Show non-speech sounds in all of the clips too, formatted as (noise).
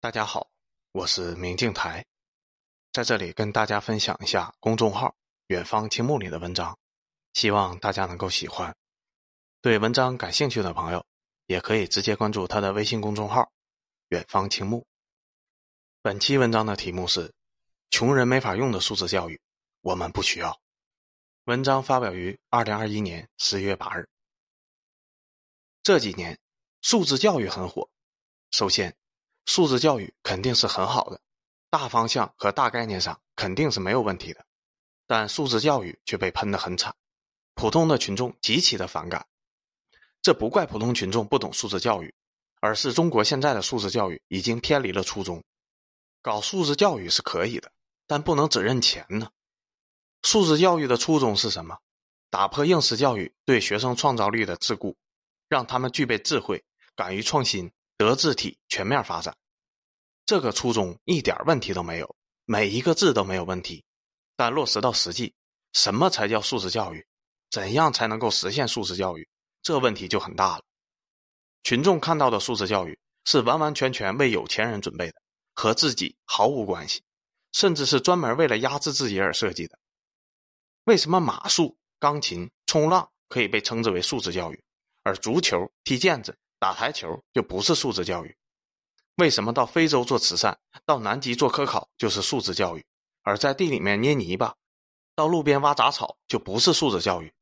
大家好，我是明镜台，在这里跟大家分享一下公众号“远方青木”里的文章，希望大家能够喜欢。对文章感兴趣的朋友，也可以直接关注他的微信公众号“远方青木”。本期文章的题目是“穷人没法用的数字教育，我们不需要”。文章发表于二零二一年十月八日。这几年，数字教育很火。首先，素质教育肯定是很好的，大方向和大概念上肯定是没有问题的，但素质教育却被喷得很惨，普通的群众极其的反感。这不怪普通群众不懂素质教育，而是中国现在的素质教育已经偏离了初衷。搞素质教育是可以的，但不能只认钱呢。素质教育的初衷是什么？打破应试教育对学生创造力的桎梏，让他们具备智慧，敢于创新。德智体全面发展，这个初衷一点问题都没有，每一个字都没有问题。但落实到实际，什么才叫素质教育？怎样才能够实现素质教育？这问题就很大了。群众看到的素质教育是完完全全为有钱人准备的，和自己毫无关系，甚至是专门为了压制自己而设计的。为什么马术、钢琴、冲浪可以被称之为素质教育，而足球、踢毽子？打台球就不是素质教育，为什么到非洲做慈善，到南极做科考就是素质教育，而在地里面捏泥巴，到路边挖杂草就不是素质教育？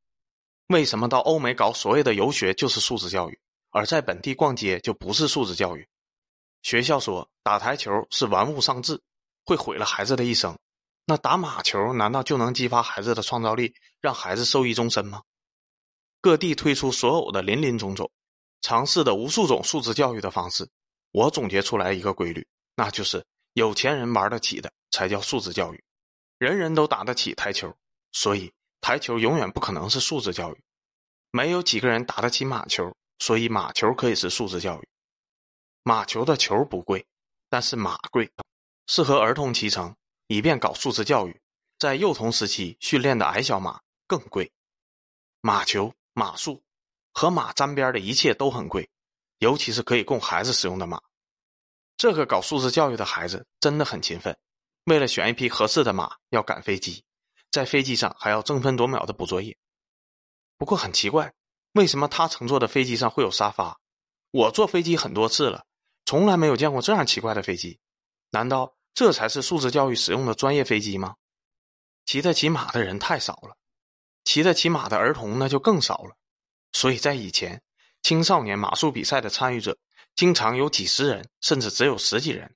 为什么到欧美搞所谓的游学就是素质教育，而在本地逛街就不是素质教育？学校说打台球是玩物丧志，会毁了孩子的一生，那打马球难道就能激发孩子的创造力，让孩子受益终身吗？各地推出所有的林林总总。尝试的无数种素质教育的方式，我总结出来一个规律，那就是有钱人玩得起的才叫素质教育，人人都打得起台球，所以台球永远不可能是素质教育。没有几个人打得起马球，所以马球可以是素质教育。马球的球不贵，但是马贵，适合儿童骑乘，以便搞素质教育。在幼童时期训练的矮小马更贵，马球、马术。和马沾边的一切都很贵，尤其是可以供孩子使用的马。这个搞素质教育的孩子真的很勤奋，为了选一匹合适的马，要赶飞机，在飞机上还要争分夺秒的补作业。不过很奇怪，为什么他乘坐的飞机上会有沙发？我坐飞机很多次了，从来没有见过这样奇怪的飞机。难道这才是素质教育使用的专业飞机吗？骑得起马的人太少了，骑得起马的儿童那就更少了。所以在以前，青少年马术比赛的参与者经常有几十人，甚至只有十几人。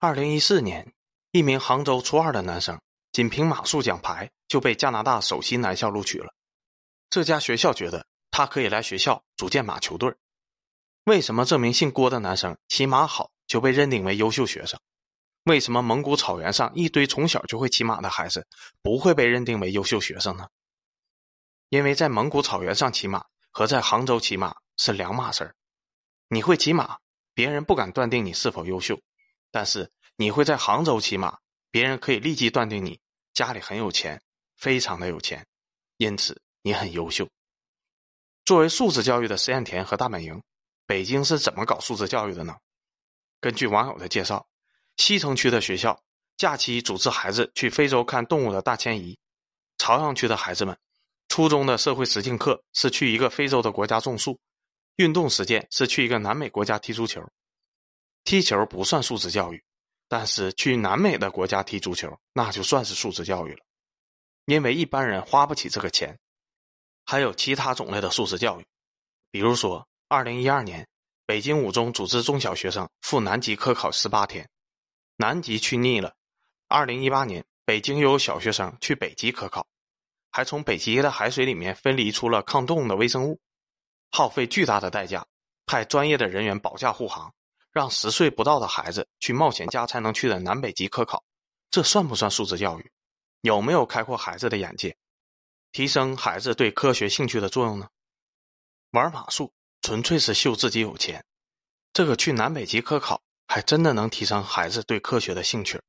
二零一四年，一名杭州初二的男生仅凭马术奖牌就被加拿大首席男校录取了。这家学校觉得他可以来学校组建马球队。为什么这名姓郭的男生骑马好就被认定为优秀学生？为什么蒙古草原上一堆从小就会骑马的孩子不会被认定为优秀学生呢？因为在蒙古草原上骑马和在杭州骑马是两码事儿。你会骑马，别人不敢断定你是否优秀；但是你会在杭州骑马，别人可以立即断定你家里很有钱，非常的有钱，因此你很优秀。作为素质教育的实验田和大本营，北京是怎么搞素质教育的呢？根据网友的介绍，西城区的学校假期组织孩子去非洲看动物的大迁移，朝阳区的孩子们。初中的社会实践课是去一个非洲的国家种树，运动实践是去一个南美国家踢足球。踢球不算素质教育，但是去南美的国家踢足球那就算是素质教育了，因为一般人花不起这个钱。还有其他种类的素质教育，比如说，二零一二年，北京五中组织中小学生赴南极科考十八天，南极去腻了；二零一八年，北京又有小学生去北极科考。还从北极的海水里面分离出了抗冻的微生物，耗费巨大的代价，派专业的人员保驾护航，让十岁不到的孩子去冒险家才能去的南北极科考，这算不算素质教育？有没有开阔孩子的眼界，提升孩子对科学兴趣的作用呢？玩马术纯粹是秀自己有钱，这个去南北极科考还真的能提升孩子对科学的兴趣，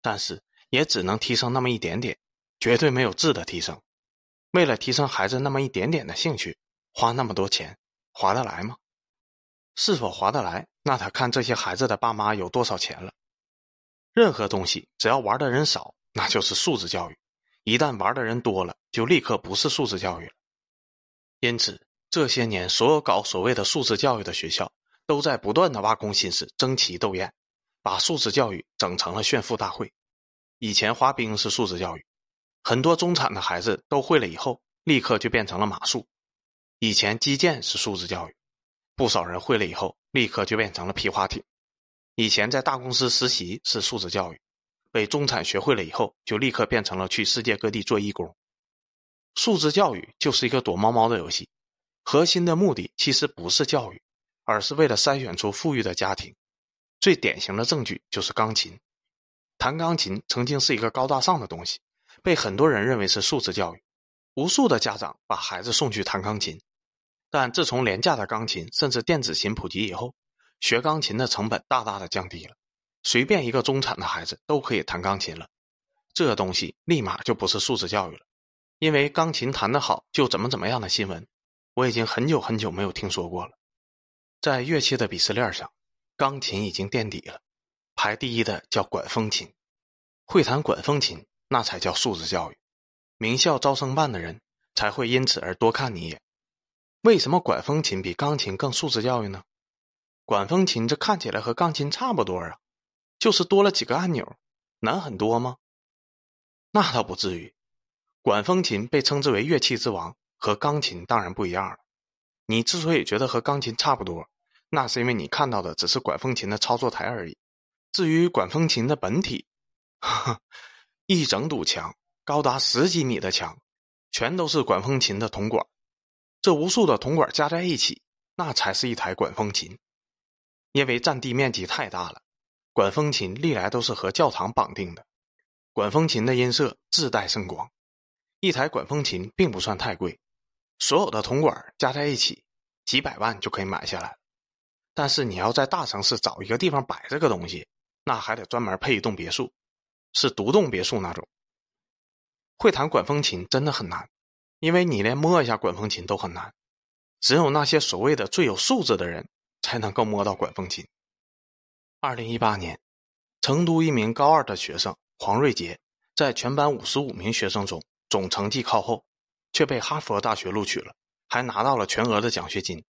但是也只能提升那么一点点。绝对没有质的提升。为了提升孩子那么一点点的兴趣，花那么多钱，划得来吗？是否划得来，那得看这些孩子的爸妈有多少钱了。任何东西只要玩的人少，那就是素质教育；一旦玩的人多了，就立刻不是素质教育了。因此，这些年所有搞所谓的素质教育的学校，都在不断的挖空心思争奇斗艳，把素质教育整成了炫富大会。以前滑冰是素质教育，很多中产的孩子都会了以后，立刻就变成了马术。以前击剑是素质教育，不少人会了以后，立刻就变成了皮划艇。以前在大公司实习是素质教育，被中产学会了以后，就立刻变成了去世界各地做义工。素质教育就是一个躲猫猫的游戏，核心的目的其实不是教育，而是为了筛选出富裕的家庭。最典型的证据就是钢琴。弹钢琴曾经是一个高大上的东西，被很多人认为是素质教育，无数的家长把孩子送去弹钢琴。但自从廉价的钢琴甚至电子琴普及以后，学钢琴的成本大大的降低了，随便一个中产的孩子都可以弹钢琴了，这东西立马就不是素质教育了，因为钢琴弹得好就怎么怎么样的新闻，我已经很久很久没有听说过了。在乐器的鄙视链上，钢琴已经垫底了，排第一的叫管风琴，会弹管风琴那才叫素质教育，名校招生办的人才会因此而多看你一眼。为什么管风琴比钢琴更素质教育呢？管风琴这看起来和钢琴差不多啊，就是多了几个按钮，难很多吗？那倒不至于。管风琴被称之为乐器之王，和钢琴当然不一样了。你之所以觉得和钢琴差不多，那是因为你看到的只是管风琴的操作台而已。至于管风琴的本体，呵 (laughs) 呵一整堵墙，高达十几米的墙，全都是管风琴的铜管。这无数的铜管加在一起，那才是一台管风琴。因为占地面积太大了，管风琴历来都是和教堂绑定的。管风琴的音色自带声光，一台管风琴并不算太贵，所有的铜管加在一起，几百万就可以买下来。但是你要在大城市找一个地方摆这个东西，那还得专门配一栋别墅，是独栋别墅那种。会弹管风琴真的很难，因为你连摸一下管风琴都很难，只有那些所谓的最有素质的人。才能够摸到管风琴。二零一八年，成都一名高二的学生黄瑞杰，在全班五十五名学生中总成绩靠后，却被哈佛大学录取了，还拿到了全额的奖学金，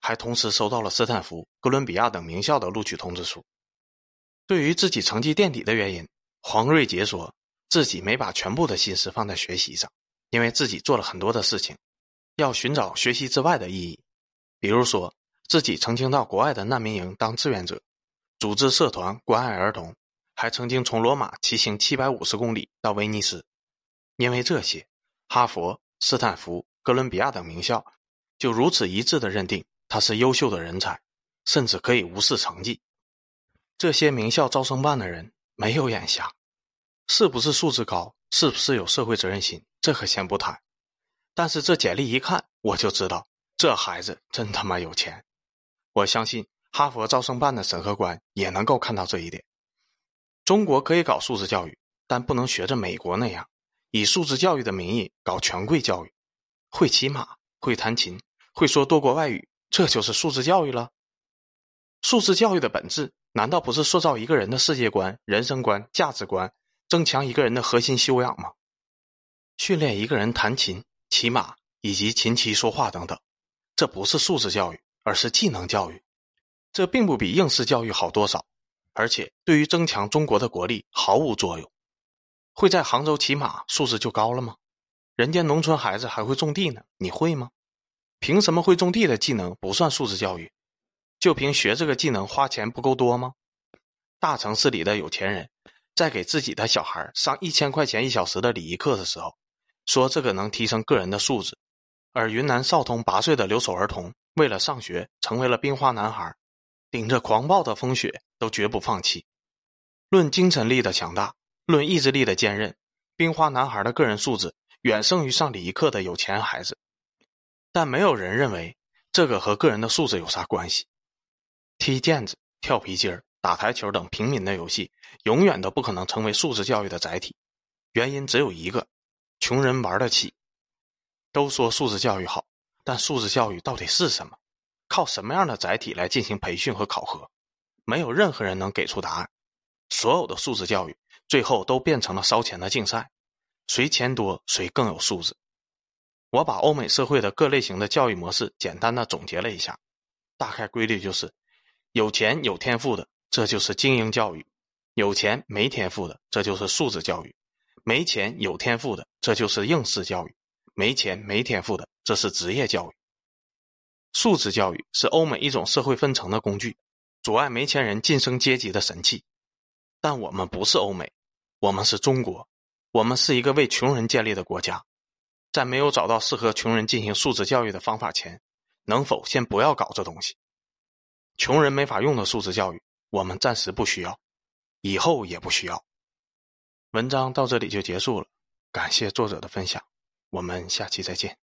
还同时收到了斯坦福、哥伦比亚等名校的录取通知书。对于自己成绩垫底的原因，黄瑞杰说自己没把全部的心思放在学习上，因为自己做了很多的事情，要寻找学习之外的意义，比如说。自己曾经到国外的难民营当志愿者，组织社团关爱儿童，还曾经从罗马骑行七百五十公里到威尼斯。因为这些，哈佛、斯坦福、哥伦比亚等名校就如此一致的认定他是优秀的人才，甚至可以无视成绩。这些名校招生办的人没有眼瞎，是不是素质高，是不是有社会责任心，这可先不谈。但是这简历一看，我就知道这孩子真他妈有钱。我相信哈佛招生办的审核官也能够看到这一点。中国可以搞素质教育，但不能学着美国那样，以素质教育的名义搞权贵教育。会骑马，会弹琴，会说多国外语，这就是素质教育了。素质教育的本质，难道不是塑造一个人的世界观、人生观、价值观，增强一个人的核心修养吗？训练一个人弹琴、骑马以及琴棋说话等等，这不是素质教育。而是技能教育，这并不比应试教育好多少，而且对于增强中国的国力毫无作用。会在杭州骑马，素质就高了吗？人家农村孩子还会种地呢，你会吗？凭什么会种地的技能不算素质教育？就凭学这个技能花钱不够多吗？大城市里的有钱人，在给自己的小孩上一千块钱一小时的礼仪课的时候，说这个能提升个人的素质，而云南昭通八岁的留守儿童。为了上学，成为了冰花男孩，顶着狂暴的风雪都绝不放弃。论精神力的强大，论意志力的坚韧，冰花男孩的个人素质远胜于上礼仪课的有钱孩子。但没有人认为这个和个人的素质有啥关系。踢毽子、跳皮筋儿、打台球等平民的游戏，永远都不可能成为素质教育的载体。原因只有一个：穷人玩得起。都说素质教育好。但素质教育到底是什么？靠什么样的载体来进行培训和考核？没有任何人能给出答案。所有的素质教育最后都变成了烧钱的竞赛，谁钱多谁更有素质。我把欧美社会的各类型的教育模式简单的总结了一下，大概规律就是：有钱有天赋的，这就是精英教育；有钱没天赋的，这就是素质教育；没钱有天赋的，这就是应试教育；没钱没天赋的，这是职业教育。素质教育是欧美一种社会分层的工具，阻碍没钱人晋升阶级的神器。但我们不是欧美，我们是中国，我们是一个为穷人建立的国家。在没有找到适合穷人进行素质教育的方法前，能否先不要搞这东西？穷人没法用的素质教育，我们暂时不需要，以后也不需要。文章到这里就结束了，感谢作者的分享，我们下期再见。